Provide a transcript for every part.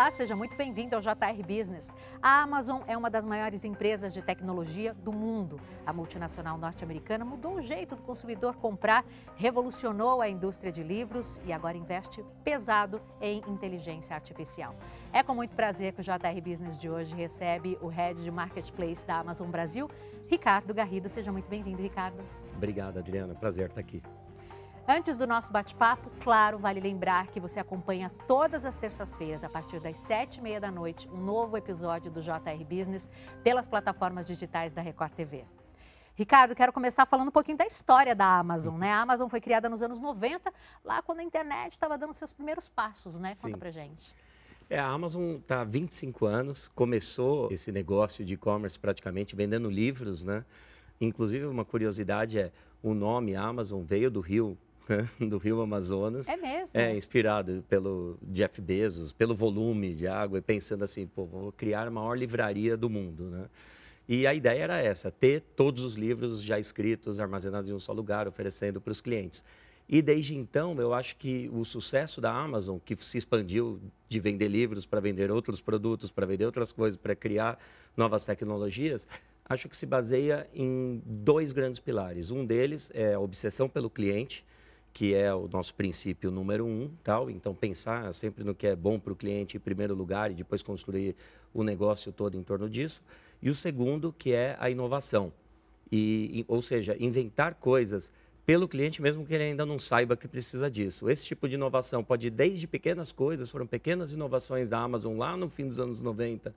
Olá, seja muito bem-vindo ao JR Business. A Amazon é uma das maiores empresas de tecnologia do mundo. A multinacional norte-americana mudou o jeito do consumidor comprar, revolucionou a indústria de livros e agora investe pesado em inteligência artificial. É com muito prazer que o JR Business de hoje recebe o head de marketplace da Amazon Brasil, Ricardo Garrido. Seja muito bem-vindo, Ricardo. Obrigado, Adriana. Prazer estar aqui. Antes do nosso bate-papo, claro, vale lembrar que você acompanha todas as terças-feiras, a partir das sete e meia da noite, um novo episódio do JR Business pelas plataformas digitais da Record TV. Ricardo, quero começar falando um pouquinho da história da Amazon, né? A Amazon foi criada nos anos 90, lá quando a internet estava dando seus primeiros passos, né? Conta Sim. pra gente. É, a Amazon está há 25 anos, começou esse negócio de e-commerce praticamente vendendo livros, né? Inclusive, uma curiosidade é, o nome Amazon veio do rio do rio Amazonas. É mesmo? É, inspirado pelo Jeff Bezos, pelo volume de água e pensando assim, pô, vou criar a maior livraria do mundo, né? E a ideia era essa, ter todos os livros já escritos, armazenados em um só lugar, oferecendo para os clientes. E desde então, eu acho que o sucesso da Amazon, que se expandiu de vender livros para vender outros produtos, para vender outras coisas, para criar novas tecnologias, acho que se baseia em dois grandes pilares. Um deles é a obsessão pelo cliente, que é o nosso princípio número um, tal. Então pensar sempre no que é bom para o cliente em primeiro lugar e depois construir o negócio todo em torno disso. E o segundo, que é a inovação, e, ou seja, inventar coisas pelo cliente mesmo que ele ainda não saiba que precisa disso. Esse tipo de inovação pode ir desde pequenas coisas, foram pequenas inovações da Amazon lá no fim dos anos 90,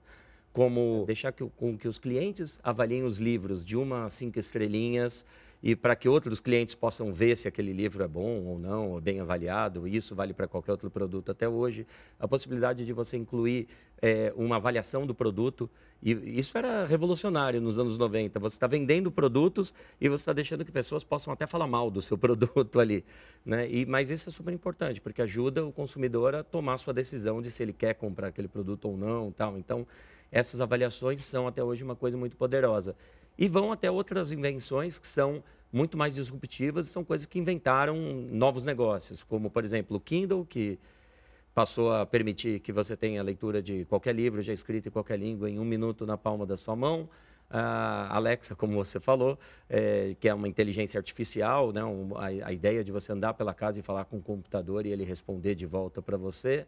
como deixar que, com que os clientes avaliem os livros de uma a cinco estrelinhas, e para que outros clientes possam ver se aquele livro é bom ou não, ou bem avaliado, isso vale para qualquer outro produto até hoje, a possibilidade de você incluir é, uma avaliação do produto, e isso era revolucionário nos anos 90, você está vendendo produtos e você está deixando que pessoas possam até falar mal do seu produto ali, né? E, mas isso é super importante, porque ajuda o consumidor a tomar sua decisão de se ele quer comprar aquele produto ou não, tal. Então, essas avaliações são até hoje uma coisa muito poderosa. E vão até outras invenções que são muito mais disruptivas e são coisas que inventaram novos negócios, como, por exemplo, o Kindle, que passou a permitir que você tenha a leitura de qualquer livro já escrito em qualquer língua em um minuto na palma da sua mão. A Alexa, como você falou, é, que é uma inteligência artificial, né? Um, a, a, ideia de você andar pela casa e falar com o computador e ele responder de volta para você.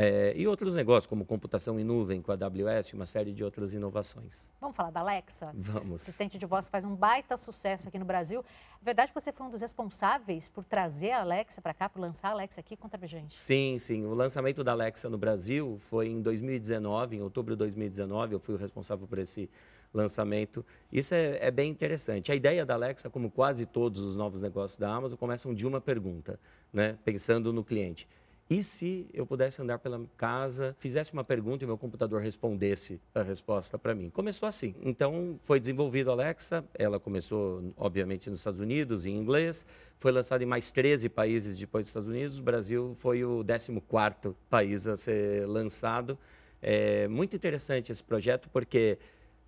É, e outros negócios, como computação em nuvem com a AWS, uma série de outras inovações. Vamos falar da Alexa? Vamos. Assistente de voz faz um baita sucesso aqui no Brasil. É verdade que você foi um dos responsáveis por trazer a Alexa para cá, por lançar a Alexa aqui? Conta pra gente. Sim, sim. O lançamento da Alexa no Brasil foi em 2019, em outubro de 2019. Eu fui o responsável por esse lançamento. Isso é, é bem interessante. A ideia da Alexa, como quase todos os novos negócios da Amazon, começam de uma pergunta, né? pensando no cliente e se eu pudesse andar pela casa, fizesse uma pergunta e meu computador respondesse a resposta para mim? Começou assim. Então, foi desenvolvido a Alexa. Ela começou, obviamente, nos Estados Unidos, em inglês. Foi lançado em mais 13 países depois dos Estados Unidos. O Brasil foi o 14º país a ser lançado. É muito interessante esse projeto, porque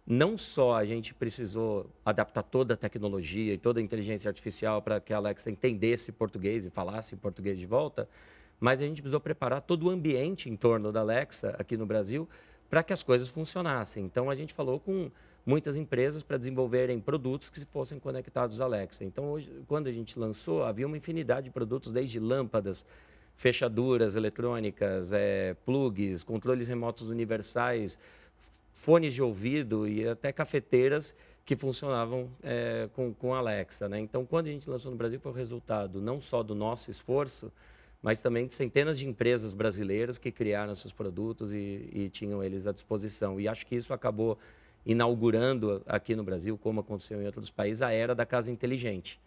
não só a gente precisou adaptar toda a tecnologia e toda a inteligência artificial para que a Alexa entendesse português e falasse português de volta, mas a gente precisou preparar todo o ambiente em torno da Alexa aqui no Brasil para que as coisas funcionassem. Então a gente falou com muitas empresas para desenvolverem produtos que fossem conectados à Alexa. Então hoje, quando a gente lançou, havia uma infinidade de produtos, desde lâmpadas, fechaduras eletrônicas, é, plugs, controles remotos universais, fones de ouvido e até cafeteiras que funcionavam é, com, com Alexa. Né? Então, quando a gente lançou no Brasil, foi o resultado não só do nosso esforço, mas também de centenas de empresas brasileiras que criaram seus produtos e, e, tinham eles à disposição. E acho que isso acabou inaugurando aqui no Brasil, como aconteceu em outros países, a era da casa inteligente.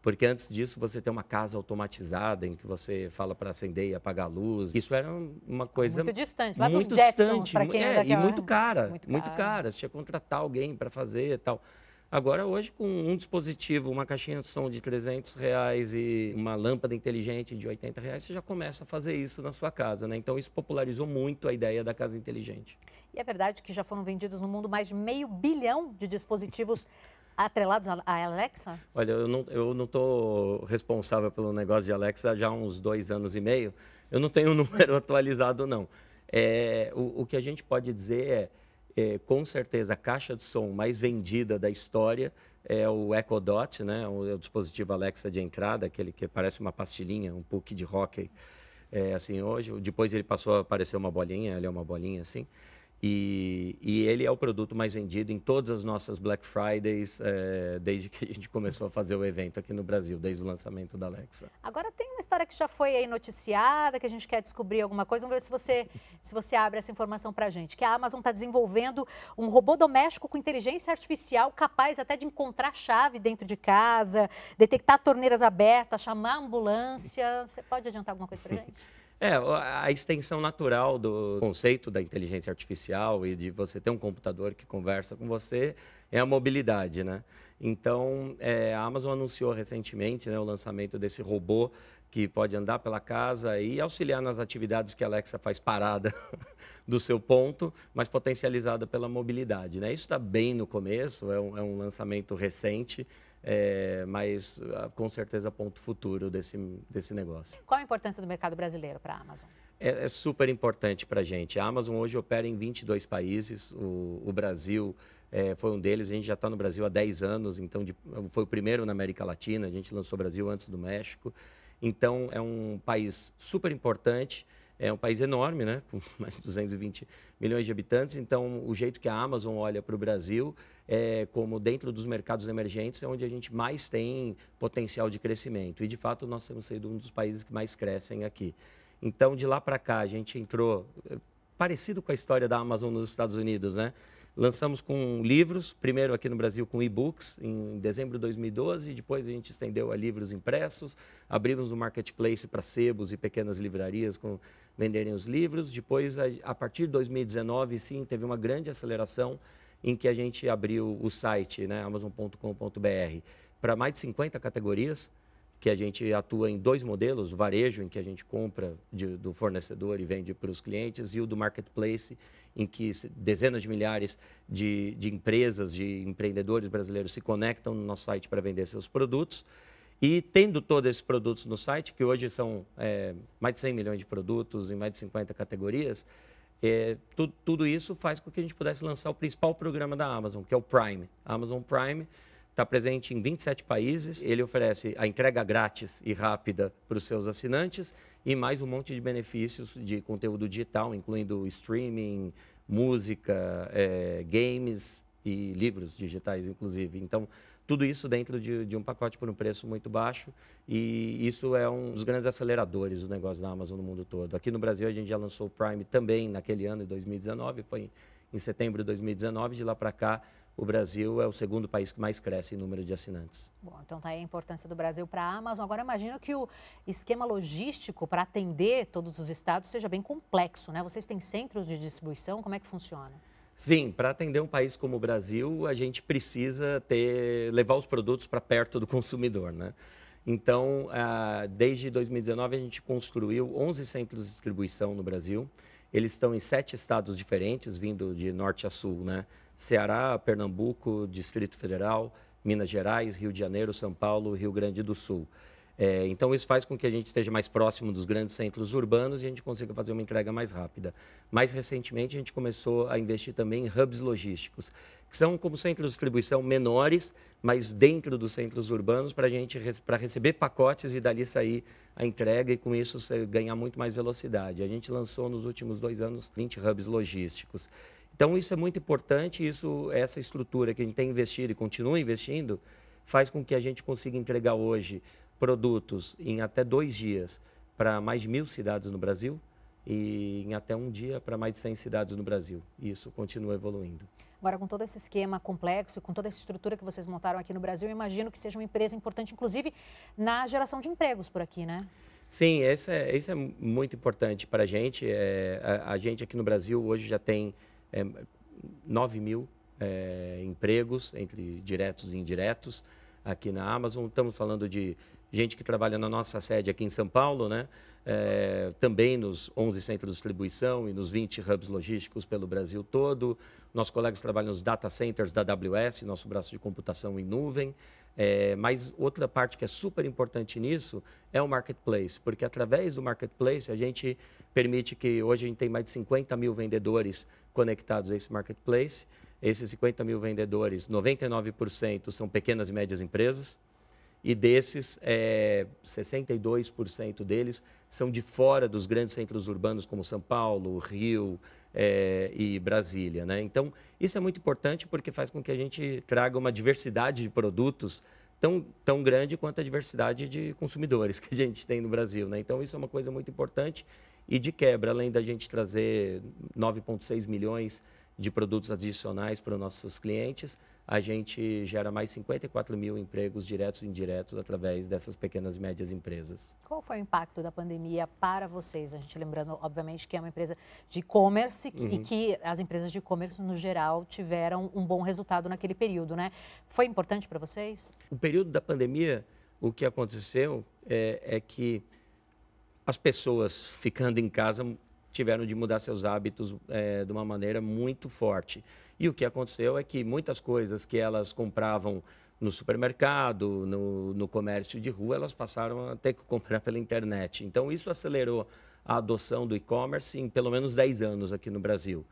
Porque antes disso você tem uma casa automatizada em que você fala para acender e apagar a luz. Isso era uma coisa muito distante, lá muito dos Jetsons, para quem é, é daquela... e muito cara, muito, muito cara. cara. Você tinha que contratar alguém para fazer e tal. Agora, hoje, com um dispositivo, uma caixinha de som de 300 reais e uma lâmpada inteligente de 80 reais, você já começa a fazer isso na sua casa, né? Então, isso popularizou muito a ideia da casa inteligente. E é verdade que já foram vendidos no mundo mais de meio bilhão de dispositivos atrelados à Alexa? Olha, eu não eu não estou responsável pelo negócio de Alexa já há uns dois anos e meio. Eu não tenho o um número atualizado, não. É, o, o, que a gente pode dizer é, é, com certeza, a caixa de som mais vendida da história é o Echo Dot, né? O, é o dispositivo Alexa de entrada, aquele que parece uma pastilhinha, um puck de hockey, é, assim, hoje. Depois ele passou a aparecer uma bolinha, ele é uma bolinha assim. E, e, ele é o produto mais vendido em todas as nossas Black Fridays, é, desde que a gente começou a fazer o evento aqui no Brasil, desde o lançamento da Alexa. Agora tem uma história que já foi aí noticiada, que a gente quer descobrir alguma coisa. Vamos ver se você, se você abre essa informação para a gente. Que a Amazon está desenvolvendo um robô doméstico com inteligência artificial capaz até de encontrar chave dentro de casa, detectar torneiras abertas, chamar a ambulância. Você pode adiantar alguma coisa para a gente? É, a extensão natural do conceito da inteligência artificial e de você ter um computador que conversa com você é a mobilidade, né? Então, é, a Amazon anunciou recentemente né, o lançamento desse robô que pode andar pela casa e auxiliar nas atividades que a Alexa faz parada do seu ponto, mas potencializada pela mobilidade. Né? Isso está bem no começo, é um, é um lançamento recente, é, mas ah, com certeza ponto futuro desse, desse negócio. Qual a importância do mercado brasileiro para a Amazon? É, é, super importante para a gente. A Amazon hoje opera em 22 países, o, o Brasil é, foi um deles. A gente já está no Brasil há 10 anos, então de, foi o primeiro na América Latina. A gente lançou o Brasil antes do México. Então é um país super importante. É um país enorme, né? com mais de 220 milhões de habitantes. Então, o jeito que a Amazon olha para o Brasil é como dentro dos mercados emergentes é onde a gente mais tem potencial de crescimento. E, de fato, nós temos sido um dos países que mais crescem aqui. Então, de lá para cá, a gente entrou é, parecido com a história da Amazon nos Estados Unidos, né? Lançamos com livros, primeiro aqui no Brasil com e-books, em dezembro de 2012, depois a gente estendeu a livros impressos, abrimos um marketplace para sebos e pequenas livrarias com venderem os livros. Depois, a partir de 2019, sim, teve uma grande aceleração em que a gente abriu o site, né, amazon.com.br, para mais de 50 categorias, que a gente atua em dois modelos, o varejo, em que a gente compra de, do fornecedor e vende para os clientes, e o do marketplace, em que dezenas de milhares de, de empresas, de empreendedores brasileiros se conectam no nosso site para vender seus produtos. E tendo todos esses produtos no site, que hoje são é, mais de 100 milhões de produtos em mais de 50 categorias, é, tu, tudo isso faz com que a gente pudesse lançar o principal programa da Amazon, que é o Prime. A Amazon Prime está presente em 27 países. Ele oferece a entrega grátis e rápida para os seus assinantes e mais um monte de benefícios de conteúdo digital, incluindo streaming, música, é, games e livros digitais, inclusive. Então, tudo isso dentro de, de, um pacote por um preço muito baixo e isso é um dos grandes aceleradores do negócio da Amazon no mundo todo. Aqui no Brasil a gente já lançou o Prime também naquele ano, em 2019, foi em setembro de 2019, de lá para cá o Brasil é o segundo país que mais cresce em número de assinantes. Bom, então está aí a importância do Brasil para a Amazon. Agora imagino que o esquema logístico para atender todos os estados seja bem complexo, né? Vocês têm centros de distribuição, como é que funciona? Sim, para atender um país como o Brasil, a gente precisa ter, levar os produtos para perto do consumidor, né? Então, desde 2019, a gente construiu 11 centros de distribuição no Brasil. Eles estão em sete estados diferentes, vindo de norte a sul, né? Ceará, Pernambuco, Distrito Federal, Minas Gerais, Rio de Janeiro, São Paulo, Rio Grande do Sul. É, então, isso faz com que a gente esteja mais próximo dos grandes centros urbanos e a gente consiga fazer uma entrega mais rápida. Mais recentemente, a gente começou a investir também em hubs logísticos, que são como centros de distribuição menores, mas dentro dos centros urbanos, para a gente para receber pacotes e dali sair a entrega e com isso ganhar muito mais velocidade. A gente lançou nos últimos dois anos 20 hubs logísticos. Então, isso é muito importante, isso, essa estrutura que a gente tem investido e continua investindo, faz com que a gente consiga entregar hoje produtos em até dois dias para mais de mil cidades no Brasil e em até um dia para mais de 100 cidades no Brasil. E isso continua evoluindo. Agora, com todo esse esquema complexo, com toda essa estrutura que vocês montaram aqui no Brasil, eu imagino que seja uma empresa importante, inclusive, na geração de empregos por aqui, né? Sim, isso é, isso é muito importante para a gente. É, a, a, gente aqui no Brasil hoje já tem é, 9 mil é, empregos, entre diretos e indiretos, aqui na Amazon. Estamos falando de gente que trabalha na nossa sede aqui em São Paulo, né? É, também nos 11 centros de distribuição e nos 20 hubs logísticos pelo Brasil todo. Nossos colegas trabalham nos data centers da AWS, nosso braço de computação em nuvem. É, mas outra parte que é super importante nisso é o marketplace, porque através do marketplace a gente permite que hoje a gente tem mais de 50 mil vendedores conectados a esse marketplace. Esses 50 mil vendedores, 99% são pequenas e médias empresas, e desses, é, 62% deles são de fora dos grandes centros urbanos como São Paulo, Rio é, e Brasília. Né? Então, isso é muito importante porque faz com que a gente traga uma diversidade de produtos tão, tão grande quanto a diversidade de consumidores que a gente tem no Brasil. Né? Então, isso é uma coisa muito importante e de quebra, além da gente trazer 9,6 milhões de produtos adicionais para os nossos clientes, a gente gera mais 54 mil empregos diretos e indiretos através dessas pequenas e médias empresas. Qual foi o impacto da pandemia para vocês? A gente lembrando, obviamente, que é uma empresa de e-commerce uhum. e que as empresas de e-commerce, no geral, tiveram um bom resultado naquele período, né? Foi importante para vocês? O período da pandemia, o que aconteceu é, é que as pessoas ficando em casa tiveram de mudar seus hábitos é, de uma maneira muito forte. E o que aconteceu é que muitas coisas que elas compravam no supermercado, no, no comércio de rua, elas passaram a ter que comprar pela internet. Então, isso acelerou a adoção do e-commerce em pelo menos 10 anos aqui no Brasil.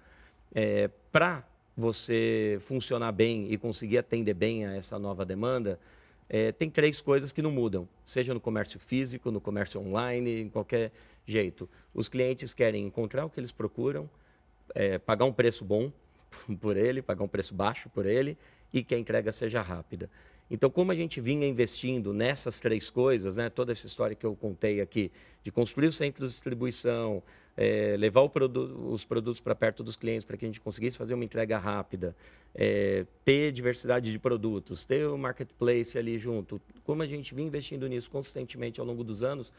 É, Para você funcionar bem e conseguir atender bem a essa nova demanda, é, tem três coisas que não mudam, seja no comércio físico, no comércio online, em qualquer jeito. Os clientes querem encontrar o que eles procuram, é, pagar um preço bom por ele, pagar um preço baixo por ele e que a entrega seja rápida. Então, como a gente vinha investindo nessas três coisas, né, toda essa história que eu contei aqui, de construir o centro de distribuição, é, levar produ os produtos para perto dos clientes para que a gente conseguisse fazer uma entrega rápida, é, ter diversidade de produtos, ter o marketplace ali junto, como a gente vinha investindo nisso consistentemente ao longo dos anos,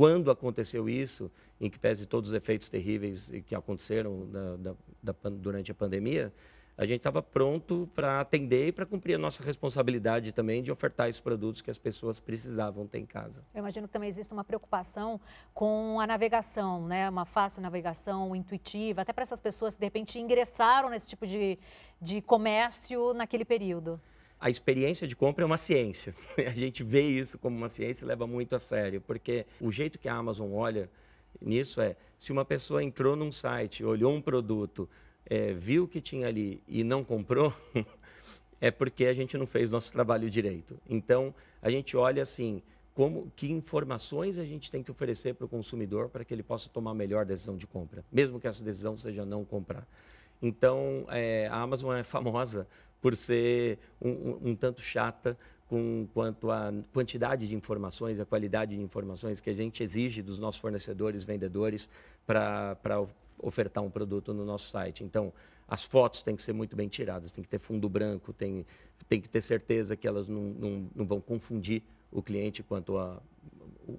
quando aconteceu isso, em que pese todos os efeitos terríveis que aconteceram da, da, da, durante a pandemia, a gente estava pronto para atender e para cumprir a nossa responsabilidade também de ofertar esses produtos que as pessoas precisavam ter em casa. Eu imagino que também existe uma preocupação com a navegação, né? uma fácil navegação intuitiva, até para essas pessoas que de repente ingressaram nesse tipo de, de comércio naquele período a experiência de compra é uma ciência. A gente vê isso como uma ciência e leva muito a sério, porque o jeito que a Amazon olha nisso é, se uma pessoa entrou num site, olhou um produto, é, viu o que tinha ali e não comprou, é porque a gente não fez nosso trabalho direito. Então, a gente olha assim, como, que informações a gente tem que oferecer para o consumidor para que ele possa tomar a melhor decisão de compra, mesmo que essa decisão seja não comprar. Então, é, a Amazon é famosa por ser um, um, um tanto chata com quanto à quantidade de informações, a qualidade de informações que a gente exige dos nossos fornecedores, vendedores, para ofertar um produto no nosso site. Então, as fotos têm que ser muito bem tiradas, tem que ter fundo branco, tem, tem que ter certeza que elas não, não, não vão confundir o cliente quanto a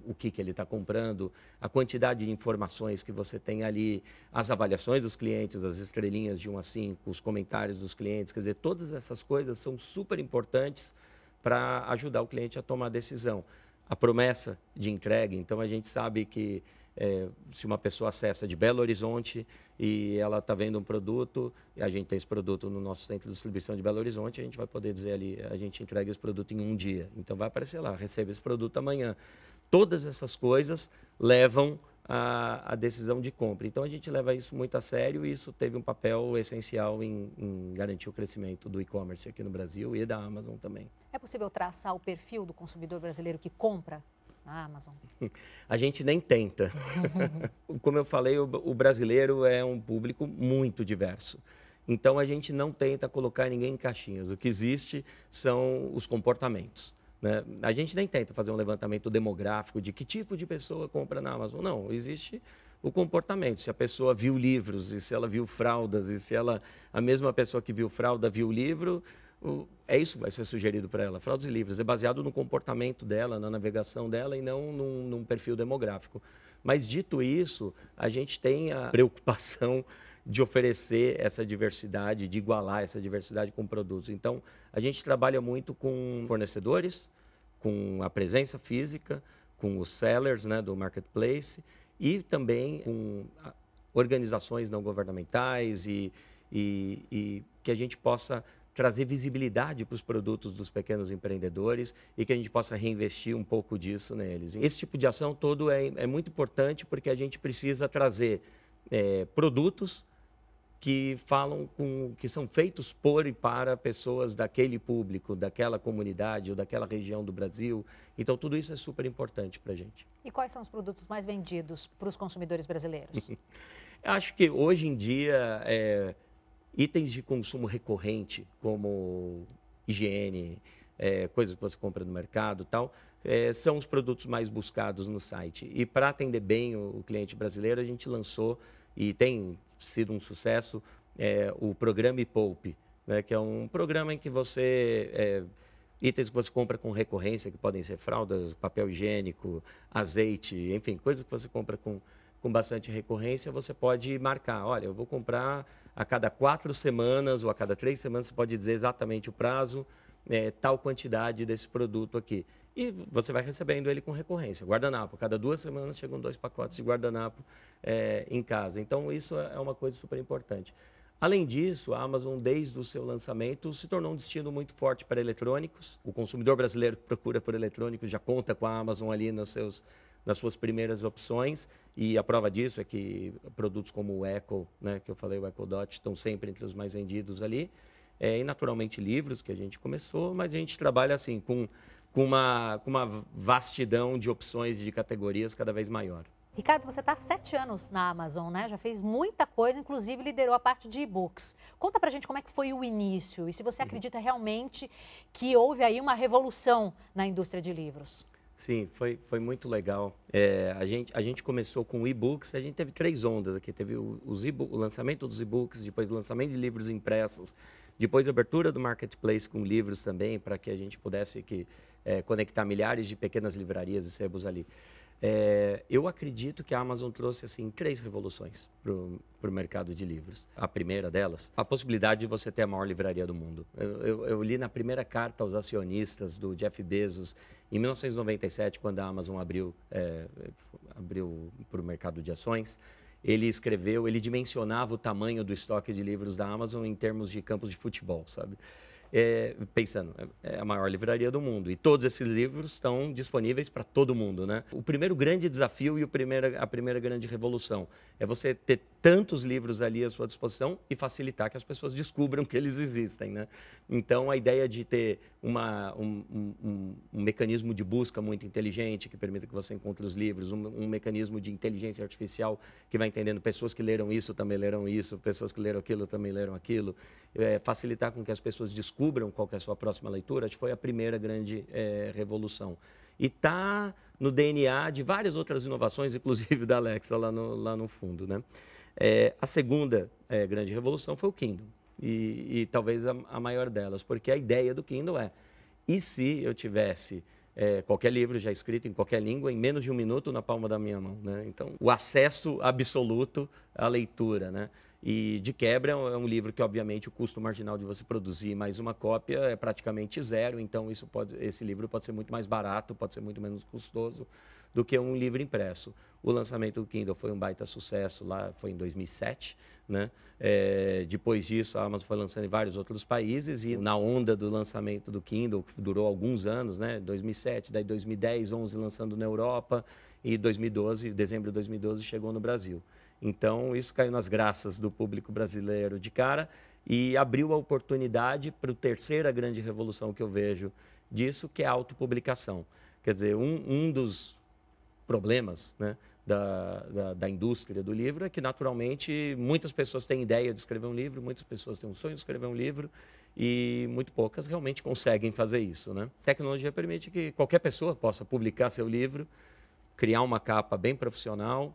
o, que, que ele está comprando, a quantidade de informações que você tem ali, as avaliações dos clientes, as estrelinhas de 1 a 5, os comentários dos clientes, quer dizer, todas essas coisas são super importantes para ajudar o cliente a tomar a decisão. A promessa de entrega, então a gente sabe que é, se uma pessoa acessa de Belo Horizonte e ela está vendo um produto, e a gente tem esse produto no nosso centro de distribuição de Belo Horizonte, a gente vai poder dizer ali, a gente entrega esse produto em um dia. Então vai aparecer lá, recebe esse produto amanhã. Todas essas coisas levam à, decisão de compra. Então a gente leva isso muito a sério e isso teve um papel essencial em, em garantir o crescimento do e-commerce aqui no Brasil e da Amazon também. É possível traçar o perfil do consumidor brasileiro que compra na Amazon? A gente nem tenta. Como eu falei, o, o brasileiro é um público muito diverso. Então a gente não tenta colocar ninguém em caixinhas. O que existe são os comportamentos. Né? A gente nem tenta fazer um levantamento demográfico de que tipo de pessoa compra na Amazon. Não, existe o comportamento. Se a pessoa viu livros, e se ela viu fraldas, e se ela, a mesma pessoa que viu fralda viu livro, é isso que vai ser sugerido para ela. Fraldas e livros. É baseado no comportamento dela, na navegação dela e não num, num perfil demográfico. Mas dito isso, a gente tem a preocupação de oferecer essa diversidade, de igualar essa diversidade com produtos. Então, a gente trabalha muito com fornecedores, com a presença física, com os sellers né, do marketplace e também com organizações não governamentais e, e, e que a gente possa trazer visibilidade para os produtos dos pequenos empreendedores e que a gente possa reinvestir um pouco disso neles. Esse tipo de ação todo é, é muito importante porque a gente precisa trazer é, produtos que falam com, que são feitos por e para pessoas daquele público, daquela comunidade ou daquela região do Brasil. Então tudo isso é super importante para a gente. E quais são os produtos mais vendidos para os consumidores brasileiros? Acho que hoje em dia é, itens de consumo recorrente, como higiene, é, coisas que você compra no mercado tal, é, são os produtos mais buscados no site. E para atender bem o, o, cliente brasileiro, a gente lançou, e tem sido um sucesso, é, o programa Poupe, né, que é um programa em que você é, itens que você compra com recorrência, que podem ser fraldas, papel higiênico, azeite, enfim, coisas que você compra com, com bastante recorrência, você pode marcar, olha, eu vou comprar a cada quatro semanas ou a cada três semanas, você pode dizer exatamente o prazo, é, tal quantidade desse produto aqui. E você vai recebendo ele com recorrência. Guardanapo, cada duas semanas chegam dois pacotes de guardanapo é, em casa. Então, isso é uma coisa super importante. Além disso, a Amazon, desde o seu lançamento, se tornou um destino muito forte para eletrônicos. O consumidor brasileiro que procura por eletrônicos já conta com a Amazon ali nos seus, nas suas primeiras opções. E a prova disso é que produtos como o Echo, né, que eu falei, o Echo Dot, estão sempre entre os mais vendidos ali. É, e naturalmente livros, que a gente começou, mas a gente trabalha assim com, com, uma, com uma vastidão de opções de categorias cada vez maior. Ricardo, você está há sete anos na Amazon, né? Já fez muita coisa, inclusive liderou a parte de e-books. Conta pra gente como é que foi o início e se você uhum. acredita realmente que houve aí uma revolução na indústria de livros. Sim, foi, foi muito legal. É, a, gente, a gente começou com e-books, a gente teve três ondas aqui. Teve o, os o lançamento dos e-books, depois o lançamento de livros impressos, depois a abertura do marketplace com livros também, para que a gente pudesse que, é, conectar milhares de pequenas livrarias e sebos ali. É, eu acredito que a Amazon trouxe assim três revoluções para o mercado de livros. A primeira delas, a possibilidade de você ter a maior livraria do mundo. Eu, eu, eu li na primeira carta aos acionistas do Jeff Bezos em 1997, quando a Amazon abriu é, abriu para o mercado de ações. Ele escreveu, ele dimensionava o tamanho do estoque de livros da Amazon em termos de campos de futebol, sabe? É, pensando, é, é a maior livraria do mundo. E todos esses livros estão disponíveis para todo mundo. Né? O primeiro grande desafio e o primeira, a primeira grande revolução é você ter tantos livros ali à sua disposição e facilitar que as pessoas descubram que eles existem. Né? Então, a ideia de ter uma, um, um, um, mecanismo de busca muito inteligente que permita que você encontre os livros, um, um, mecanismo de inteligência artificial que vai entendendo pessoas que leram isso também leram isso, pessoas que leram aquilo também leram aquilo, é, facilitar com que as pessoas descubram qual é a sua próxima leitura, acho que foi a primeira grande é, revolução. E está no DNA de várias outras inovações, inclusive da Alexa lá no, lá no fundo. Né? É, a segunda é, grande revolução foi o Kindle, e, e talvez a, a, maior delas, porque a ideia do Kindle é: e se eu tivesse é, qualquer livro já escrito em qualquer língua em menos de um minuto na palma da minha mão? Né? Então, o acesso absoluto à leitura. Né? E de quebra é um livro que, obviamente, o custo marginal de você produzir mais uma cópia é praticamente zero. Então, isso pode, esse livro pode ser muito mais barato, pode ser muito menos custoso do que um livro impresso. O lançamento do Kindle foi um baita sucesso lá, foi em 2007. Né? É, depois disso, a Amazon foi lançando em vários outros países e na onda do lançamento do Kindle, que durou alguns anos, né? 2007, daí 2010, 11 lançando na Europa e 2012, dezembro de 2012, chegou no Brasil. Então, isso caiu nas graças do público brasileiro de cara e abriu a oportunidade para a terceira grande revolução que eu vejo disso, que é a autopublicação. Quer dizer, um, um dos problemas né, da, da, da, indústria do livro é que, naturalmente, muitas pessoas têm ideia de escrever um livro, muitas pessoas têm um sonho de escrever um livro e muito poucas realmente conseguem fazer isso. Né? Tecnologia permite que qualquer pessoa possa publicar seu livro, criar uma capa bem profissional,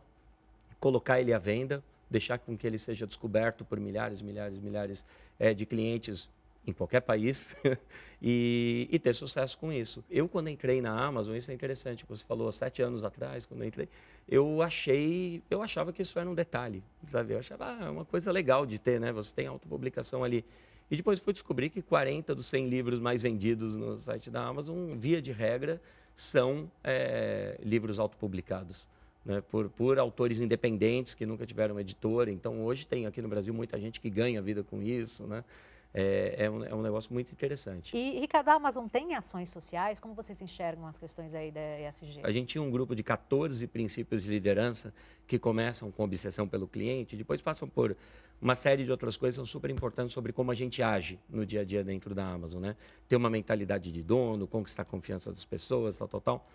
colocar ele à venda, deixar com que ele seja descoberto por milhares, milhares, milhares é, de clientes em qualquer país e, e, ter sucesso com isso. Eu, quando entrei na Amazon, isso é interessante, você falou sete anos atrás, quando eu entrei, eu achei, eu achava que isso era um detalhe, sabe? Eu achava ah, uma coisa legal de ter, né? Você tem autopublicação ali. E depois fui descobrir que 40 dos 100 livros mais vendidos no site da Amazon, via de regra, são é, livros autopublicados né, por, por autores independentes que nunca tiveram editora. Então, hoje tem aqui no Brasil muita gente que ganha vida com isso. Né? É, é, um, é um negócio muito interessante. E, Ricardo, a Amazon tem ações sociais? Como vocês enxergam as questões aí da ESG? A gente tinha um grupo de 14 princípios de liderança que começam com obsessão pelo cliente, depois passam por uma série de outras coisas que são super importantes sobre como a gente age no dia a dia dentro da Amazon, né? Ter uma mentalidade de dono, conquistar a confiança das pessoas, tal, tal, tal.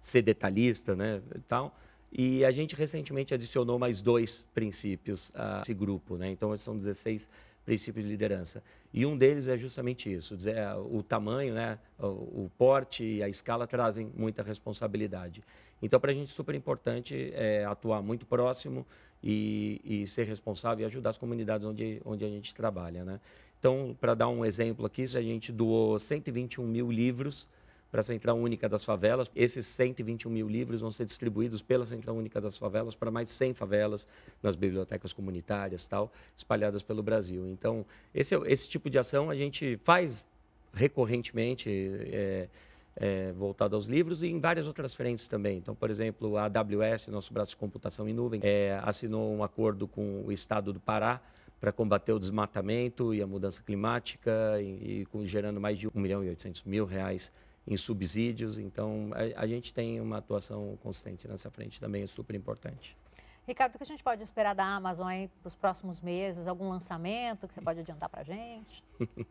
Ser detalhista, né, tal. E a gente recentemente adicionou mais dois princípios a esse grupo, né? Então, são 16 princípios de liderança. E um deles é justamente isso, é, o tamanho, né, o, porte e a escala trazem muita responsabilidade. Então, para a gente, super importante é, atuar muito próximo e, e, ser responsável e ajudar as comunidades onde, onde a gente trabalha. Né? Então, para dar um exemplo aqui, a gente doou 121 mil livros para a Central Única das Favelas. Esses 121 mil livros vão ser distribuídos pela Central Única das Favelas para mais 100 favelas nas bibliotecas comunitárias, tal, espalhadas pelo Brasil. Então, esse, esse tipo de ação a gente faz recorrentemente, é, é, voltado aos livros e em várias outras frentes também. Então, por exemplo, a AWS, nosso braço de computação em nuvem, é, assinou um acordo com o Estado do Pará para combater o desmatamento e a mudança climática e, e com, gerando mais de 1 milhão e 800 mil reais em subsídios. Então, a, a gente tem uma atuação consistente nessa frente também, é super importante. Ricardo, o que a gente pode esperar da Amazon para os próximos meses? Algum lançamento que você pode adiantar para a gente?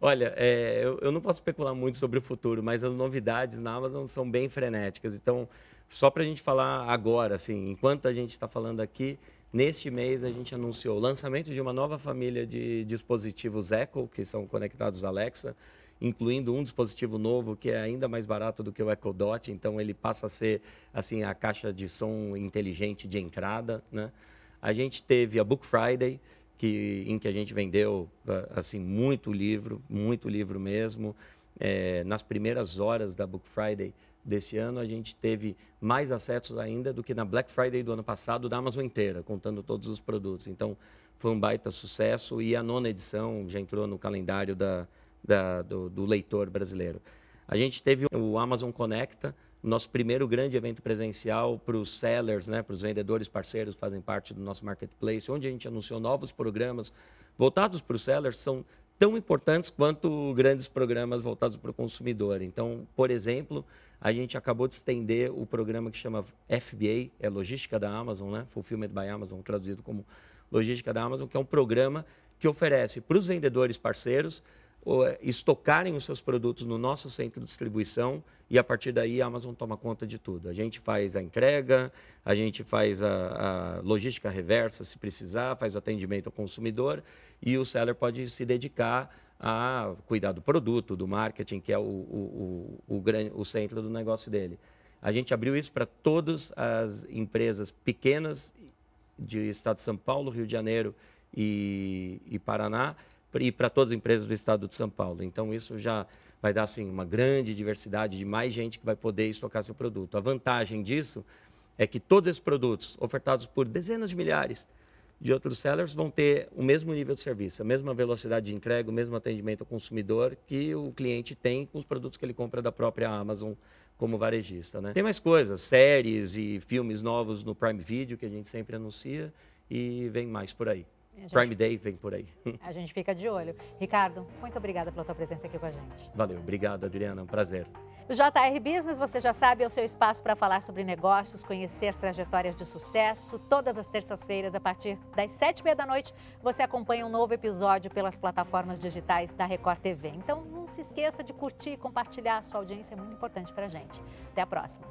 Olha, é, eu, eu, não posso especular muito sobre o futuro, mas as novidades na Amazon são bem frenéticas. Então, só para a gente falar agora, assim, enquanto a gente está falando aqui, neste mês a gente anunciou o lançamento de uma nova família de dispositivos Echo, que são conectados Alexa incluindo um dispositivo novo que é ainda mais barato do que o Echo Dot, então ele passa a ser assim a caixa de som inteligente de entrada, né? A gente teve a Book Friday, que, em que a gente vendeu assim muito livro, muito livro mesmo. É, nas primeiras horas da Book Friday desse ano, a gente teve mais acessos ainda do que na Black Friday do ano passado da Amazon inteira, contando todos os produtos. Então, foi um baita sucesso e a nona edição já entrou no calendário da, da, do, do, leitor brasileiro. A gente teve o Amazon Conecta, nosso primeiro grande evento presencial para os sellers, né, para os vendedores parceiros que fazem parte do nosso marketplace, onde a gente anunciou novos programas voltados para os sellers, são tão importantes quanto grandes programas voltados para o consumidor. Então, por exemplo, a gente acabou de estender o programa que chama FBA, é Logística da Amazon, né? Fulfillment by Amazon, traduzido como Logística da Amazon, que é um programa que oferece para os vendedores parceiros estocarem os seus produtos no nosso centro de distribuição e a partir daí a Amazon toma conta de tudo. A gente faz a entrega, a gente faz a, a logística reversa se precisar, faz o atendimento ao consumidor e o seller pode se dedicar a cuidar do produto, do marketing, que é o, o, o, o, o centro do negócio dele. A gente abriu isso para todas as empresas pequenas de estado de São Paulo, Rio de Janeiro e, e Paraná, e para todas as empresas do estado de São Paulo. Então, isso já vai dar assim, uma grande diversidade de mais gente que vai poder estocar seu produto. A vantagem disso é que todos esses produtos, ofertados por dezenas de milhares de outros sellers, vão ter o mesmo nível de serviço, a mesma velocidade de entrega, o mesmo atendimento ao consumidor que o cliente tem com os produtos que ele compra da própria Amazon como varejista. Né? Tem mais coisas, séries e filmes novos no Prime Video que a gente sempre anuncia e vem mais por aí. Gente, Prime Day vem por aí. A gente fica de olho. Ricardo, muito obrigada pela tua presença aqui com a gente. Valeu, obrigado Adriana, um prazer. O JR Business, você já sabe, é o seu espaço para falar sobre negócios, conhecer trajetórias de sucesso. Todas as terças-feiras, a partir das sete e meia da noite, você acompanha um novo episódio pelas plataformas digitais da Record TV. Então, não se esqueça de curtir e compartilhar. A sua audiência é muito importante para a gente. Até a próxima.